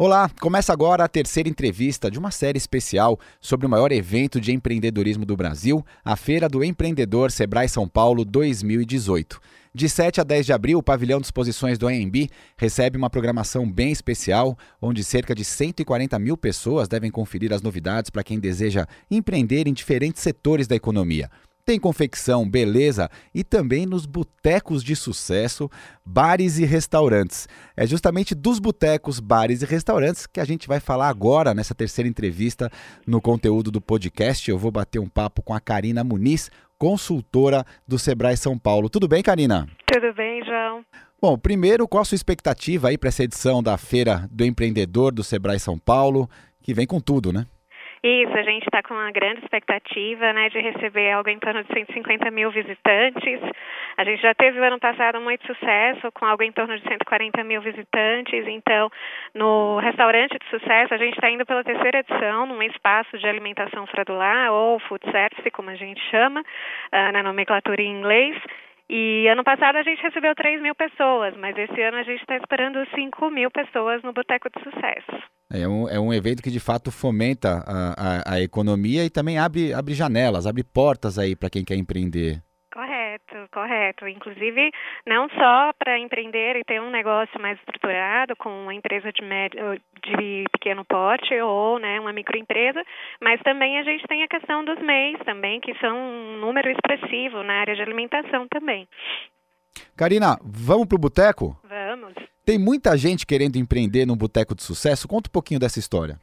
Olá, começa agora a terceira entrevista de uma série especial sobre o maior evento de empreendedorismo do Brasil, a Feira do Empreendedor Sebrae São Paulo 2018. De 7 a 10 de abril, o pavilhão de exposições do AMB recebe uma programação bem especial, onde cerca de 140 mil pessoas devem conferir as novidades para quem deseja empreender em diferentes setores da economia. Tem confecção, beleza e também nos botecos de sucesso, bares e restaurantes. É justamente dos botecos, bares e restaurantes que a gente vai falar agora nessa terceira entrevista no conteúdo do podcast. Eu vou bater um papo com a Karina Muniz, consultora do Sebrae São Paulo. Tudo bem, Karina? Tudo bem, João. Bom, primeiro, qual a sua expectativa aí para essa edição da Feira do Empreendedor do Sebrae São Paulo, que vem com tudo, né? Isso, a gente está com uma grande expectativa né, de receber algo em torno de 150 mil visitantes. A gente já teve o ano passado muito sucesso, com algo em torno de 140 mil visitantes. Então, no restaurante de sucesso, a gente está indo pela terceira edição, num espaço de alimentação fradular, ou food service, como a gente chama, uh, na nomenclatura em inglês. E ano passado a gente recebeu 3 mil pessoas, mas esse ano a gente está esperando 5 mil pessoas no Boteco de Sucesso. É um, é um evento que de fato fomenta a, a, a economia e também abre, abre janelas, abre portas aí para quem quer empreender. Correto, correto. Inclusive, não só para empreender e ter um negócio mais estruturado com uma empresa de, médio, de pequeno porte ou né, uma microempresa, mas também a gente tem a questão dos MEIs também, que são um número expressivo na área de alimentação também. Karina, vamos para o boteco? Vamos. Tem muita gente querendo empreender num boteco de sucesso. Conta um pouquinho dessa história.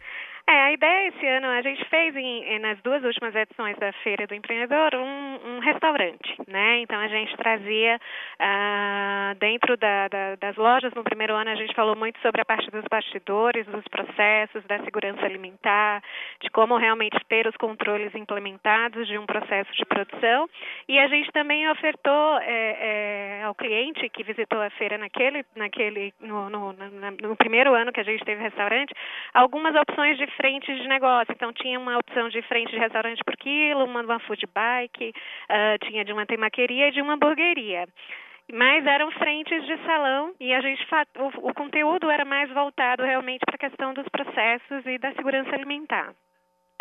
Ideia esse ano, a gente fez em, nas duas últimas edições da Feira do Empreendedor um, um restaurante, né? Então a gente trazia uh, dentro da, da, das lojas, no primeiro ano a gente falou muito sobre a parte dos bastidores, dos processos, da segurança alimentar, de como realmente ter os controles implementados de um processo de produção. E a gente também ofertou é, é, ao cliente que visitou a feira naquele, naquele no, no, no, no primeiro ano que a gente teve restaurante, algumas opções de de negócio. Então, tinha uma opção de frente de restaurante por quilo, uma, uma food bike, uh, tinha de uma temaqueria e de uma hamburgueria. Mas eram frentes de salão e a gente o, o conteúdo era mais voltado realmente para a questão dos processos e da segurança alimentar.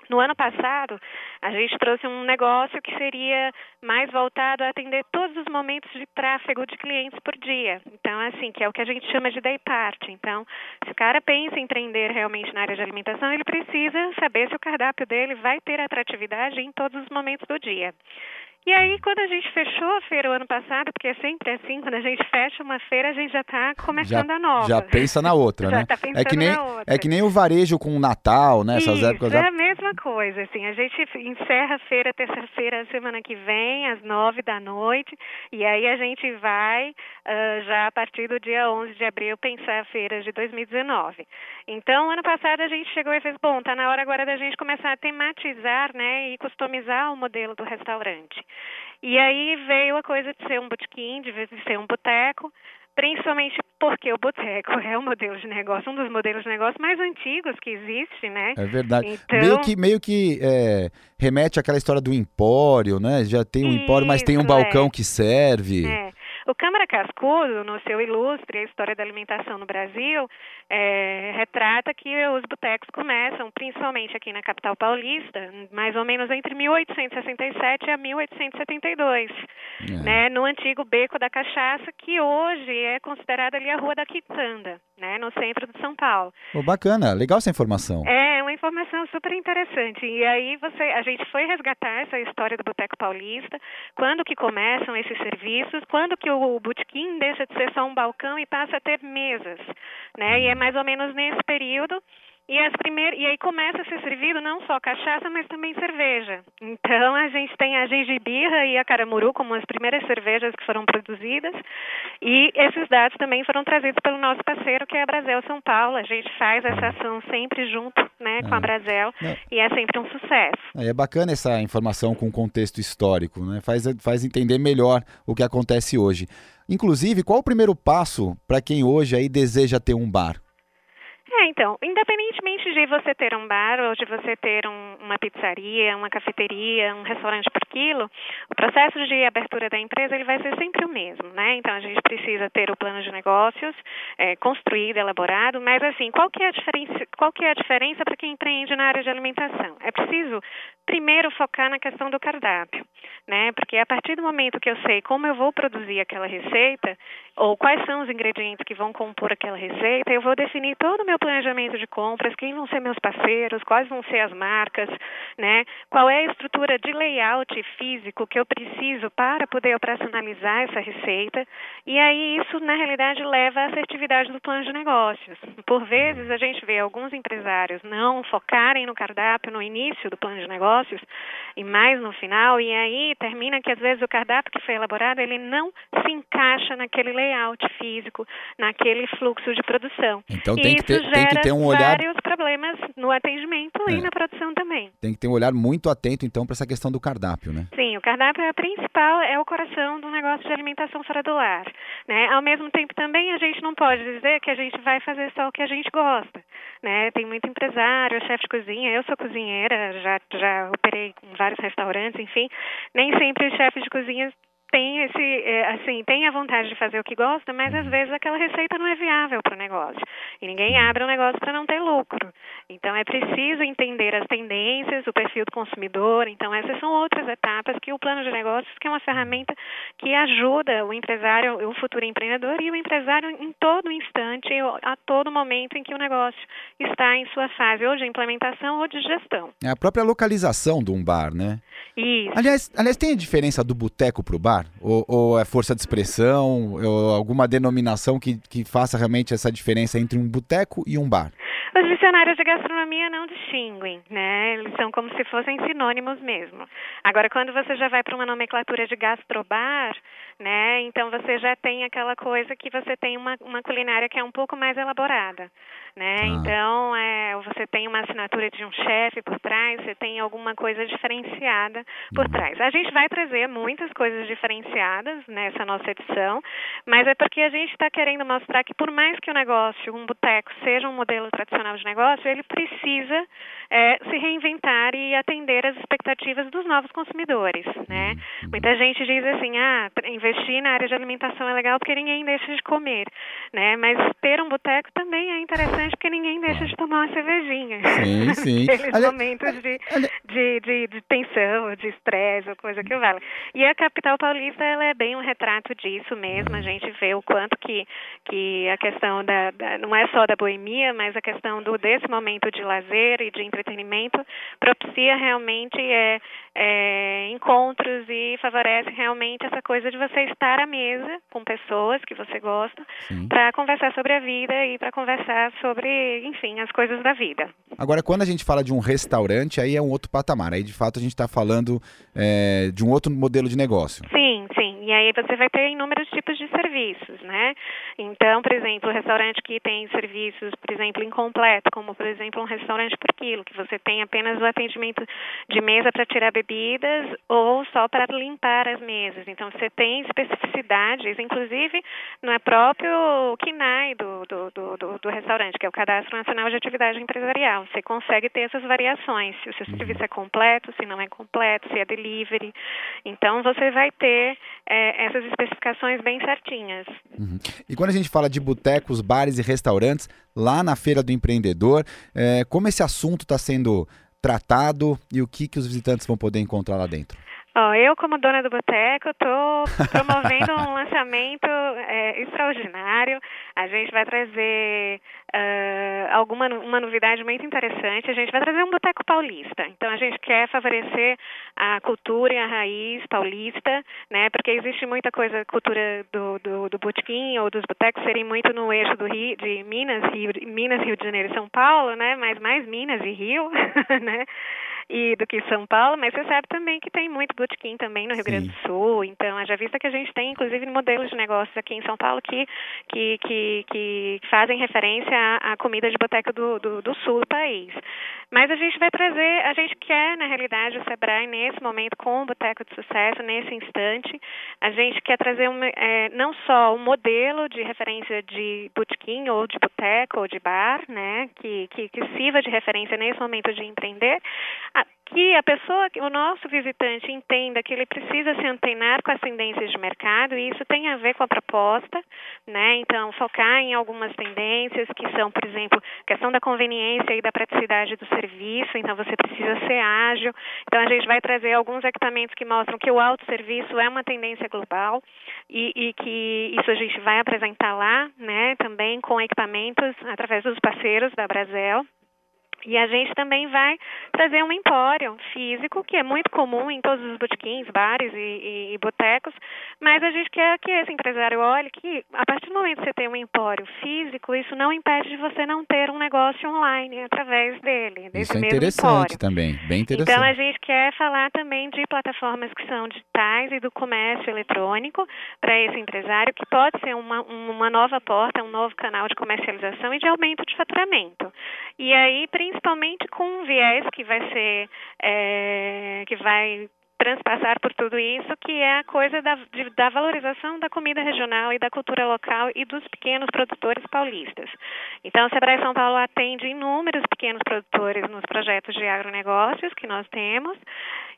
No ano passado, a gente trouxe um negócio que seria mais voltado a atender todos os momentos de tráfego de clientes por dia. Então, assim, que é o que a gente chama de day part. Então, se o cara pensa em empreender realmente na área de alimentação, ele precisa saber se o cardápio dele vai ter atratividade em todos os momentos do dia. E aí, quando a gente fechou a feira o ano passado, porque é sempre assim, quando a gente fecha uma feira, a gente já está começando já, a nova. Já pensa na outra, já né? Tá pensando é que nem na outra. é que nem o varejo com o Natal, né? Essas Isso, épocas. É a mesma coisa, assim. A gente encerra a feira terça-feira, semana que vem, às nove da noite, e aí a gente vai uh, já a partir do dia 11 de abril pensar a feira de 2019. Então, ano passado a gente chegou e fez, bom, tá na hora agora da gente começar a tematizar, né, e customizar o modelo do restaurante. E aí veio a coisa de ser um botequim, de ser um boteco, principalmente porque o boteco é o modelo de negócio, um dos modelos de negócio mais antigos que existe, né? É verdade. Então... Meio que, meio que é, remete àquela história do empório, né? Já tem um Isso, empório, mas tem um balcão é. que serve. É. O Câmara Cascudo, no seu ilustre A História da Alimentação no Brasil, é, retrata que os botecos começam, principalmente aqui na capital paulista, mais ou menos entre 1867 a 1872, é. né, no antigo Beco da Cachaça, que hoje é considerada ali a Rua da Quitanda, né, no centro de São Paulo. Oh, bacana, legal essa informação. É, uma informação super interessante. E aí você, a gente foi resgatar essa história do Boteco Paulista, quando que começam esses serviços, quando que o botequim deixa de ser só um balcão e passa a ter mesas, né? E é mais ou menos nesse período e, as primeiras, e aí começa a ser servido não só cachaça, mas também cerveja. Então a gente tem a gengibirra e a caramuru como as primeiras cervejas que foram produzidas. E esses dados também foram trazidos pelo nosso parceiro, que é a Brasel São Paulo. A gente faz essa ação sempre junto né, com a Brasel é. e é sempre um sucesso. É bacana essa informação com contexto histórico, né? faz, faz entender melhor o que acontece hoje. Inclusive, qual o primeiro passo para quem hoje aí deseja ter um bar? Então, independentemente de você ter um bar ou de você ter um, uma pizzaria, uma cafeteria, um restaurante por quilo, o processo de abertura da empresa ele vai ser sempre o mesmo, né? Então, a gente precisa ter o plano de negócios é, construído, elaborado, mas assim, qual que é a diferença, qual que é a diferença para quem empreende na área de alimentação? É preciso primeiro focar na questão do cardápio, né? Porque a partir do momento que eu sei como eu vou produzir aquela receita ou quais são os ingredientes que vão compor aquela receita, eu vou definir todo o meu planejamento de compras, quem vão ser meus parceiros, quais vão ser as marcas, né? Qual é a estrutura de layout físico que eu preciso para poder operacionalizar essa receita? E aí isso na realidade leva à assertividade do plano de negócios. Por vezes a gente vê alguns empresários não focarem no cardápio no início do plano de negócios e mais no final, e aí termina que às vezes o cardápio que foi elaborado ele não se encaixa naquele layout físico, naquele fluxo de produção. Então tem que, ter, tem que ter um olhar no atendimento é. e na produção também. Tem que ter um olhar muito atento então para essa questão do cardápio, né? Sim, o cardápio é a principal, é o coração do negócio de alimentação fora do lar, né? Ao mesmo tempo também a gente não pode dizer que a gente vai fazer só o que a gente gosta, né? Tem muito empresário, chefe de cozinha, eu sou cozinheira, já já operei em vários restaurantes, enfim, nem sempre os chefes de cozinha tem esse, é, assim, tem a vontade de fazer o que gosta, mas às vezes aquela receita não é viável para o negócio. E ninguém abre um negócio para não ter lucro. Então é preciso entender as tendências, o perfil do consumidor. Então essas são outras etapas que o plano de negócios, que é uma ferramenta que ajuda o empresário, o futuro empreendedor e o empresário em todo instante, a todo momento em que o negócio está em sua fase ou de implementação ou de gestão. É a própria localização de um bar, né? Isso. Aliás, aliás tem a diferença do boteco para o bar? Ou, ou, é força de expressão? Ou alguma denominação que, que faça realmente essa diferença entre um boteco e um bar? Os dicionários de gastronomia não distinguem, né? Eles são como se fossem sinônimos mesmo. Agora, quando você já vai para uma nomenclatura de gastrobar, né? Então você já tem aquela coisa que você tem uma, uma culinária que é um pouco mais elaborada, né? Ah. Então é, você tem uma assinatura de um chefe por trás, você tem alguma coisa diferenciada por uhum. trás. A gente vai trazer muitas coisas diferenciadas nessa nossa edição, mas é porque a gente está querendo mostrar que por mais que o negócio, um boteco, seja um modelo tradicional de negócio, ele precisa é, se reinventar e atender as expectativas dos novos consumidores, né? Uhum. Muita gente diz assim, ah, investir na área de alimentação é legal porque ninguém deixa de comer, né? Mas ter um boteco também é interessante porque ninguém deixa de tomar uma cervejinha. Sim, sim. Aqueles momentos de, de, de, de tensão, de estresse, ou coisa que vale. E a capital paulista, ela é bem um retrato disso mesmo. A gente vê o quanto que, que a questão da, da não é só da boemia, mas a questão do desse momento de lazer e de entretenimento propicia realmente é, é, encontros e favorece realmente essa coisa de você estar à mesa com pessoas que você gosta para conversar sobre a vida e para conversar sobre, enfim, as coisas da vida. Agora, quando a gente fala de um restaurante, aí é um outro patamar. Aí, de fato, a gente está falando é, de um outro modelo de negócio. Sim. E aí você vai ter inúmeros tipos de serviços, né? Então, por exemplo, o restaurante que tem serviços, por exemplo, incompleto, como, por exemplo, um restaurante por quilo, que você tem apenas o atendimento de mesa para tirar bebidas ou só para limpar as mesas. Então, você tem especificidades, inclusive no próprio KINAI do, do, do, do, restaurante, que é o Cadastro Nacional de Atividade Empresarial. Você consegue ter essas variações, se o seu serviço é completo, se não é completo, se é delivery. Então, você vai ter é, essas especificações bem certinhas. Uhum. E quando a gente fala de botecos, bares e restaurantes, lá na Feira do Empreendedor, é, como esse assunto está sendo tratado e o que, que os visitantes vão poder encontrar lá dentro? Oh, eu, como dona do boteco, estou promovendo um lançamento é, extraordinário. A gente vai trazer uh, alguma uma novidade muito interessante. A gente vai trazer um boteco paulista. Então, a gente quer favorecer a cultura e a raiz paulista, né? Porque existe muita coisa, cultura do, do, do botequim ou dos botecos serem muito no eixo do Rio, de Minas, Rio, Minas, Rio de Janeiro e São Paulo, né? Mas mais Minas e Rio, né? E do que São Paulo, mas você sabe também que tem muito botequim também no Rio Sim. Grande do Sul. Então, já vista que a gente tem, inclusive, modelos de negócios aqui em São Paulo que, que, que, que fazem referência à, à comida de boteca do, do, do sul do país. Mas a gente vai trazer, a gente quer, na realidade, o Sebrae nesse momento com o Boteco de Sucesso, nesse instante, a gente quer trazer um, é, não só um modelo de referência de botequim ou de boteco ou de bar, né, que, que, que sirva de referência nesse momento de empreender, que a pessoa, o nosso visitante entenda que ele precisa se antenar com as tendências de mercado e isso tem a ver com a proposta, né? Então, focar em algumas tendências que são, por exemplo, questão da conveniência e da praticidade do serviço, então você precisa ser ágil. Então, a gente vai trazer alguns equipamentos que mostram que o autosserviço é uma tendência global e, e que isso a gente vai apresentar lá, né? Também com equipamentos através dos parceiros da Brasel. E a gente também vai trazer um empório físico, que é muito comum em todos os botequins, bares e, e, e botecos, mas a gente quer que esse empresário olhe que, a partir do momento que você tem um empório físico, isso não impede de você não ter um negócio online através dele. Isso é interessante empório. também, bem interessante. Então, a gente quer falar também de plataformas que são digitais e do comércio eletrônico para esse empresário, que pode ser uma, uma nova porta, um novo canal de comercialização e de aumento de faturamento. E aí, principalmente, principalmente com um viés que vai ser é, que vai transpassar por tudo isso, que é a coisa da, de, da valorização da comida regional e da cultura local e dos pequenos produtores paulistas. Então, o Sebrae São Paulo atende inúmeros pequenos produtores nos projetos de agronegócios que nós temos,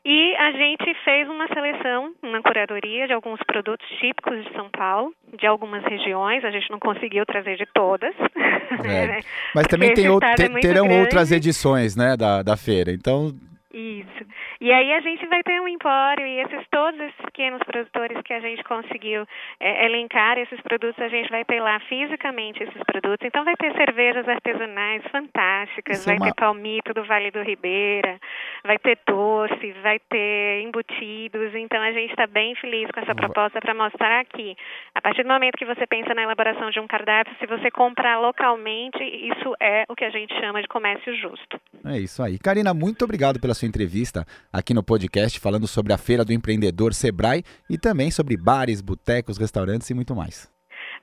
e a gente fez uma seleção, uma curadoria de alguns produtos típicos de São Paulo, de algumas regiões. A gente não conseguiu trazer de todas. É. Né? Mas também tem, é terão grande. outras edições né, da, da feira. Então, isso. E aí a gente vai ter um empório e esses todos esses pequenos produtores que a gente conseguiu é, elencar esses produtos, a gente vai ter lá fisicamente esses produtos. Então vai ter cervejas artesanais fantásticas, Isso é vai é uma... ter palmito do Vale do Ribeira, vai ter doce, vai ter embutidos. Então a gente está bem feliz com essa proposta para mostrar aqui. A partir do momento que você pensa na elaboração de um cardápio, se você comprar localmente, isso é o que a gente chama de comércio justo. É isso aí. Karina, muito obrigado pela sua entrevista aqui no podcast falando sobre a Feira do Empreendedor Sebrae e também sobre bares, botecos, restaurantes e muito mais.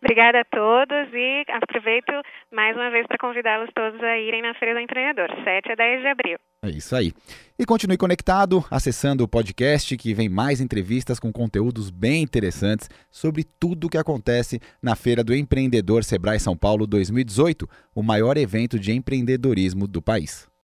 Obrigada a todos e aproveito mais uma vez para convidá-los todos a irem na Feira do Empreendedor, 7 a 10 de abril. É isso aí. E continue conectado, acessando o podcast que vem mais entrevistas com conteúdos bem interessantes sobre tudo o que acontece na Feira do Empreendedor Sebrae São Paulo 2018, o maior evento de empreendedorismo do país.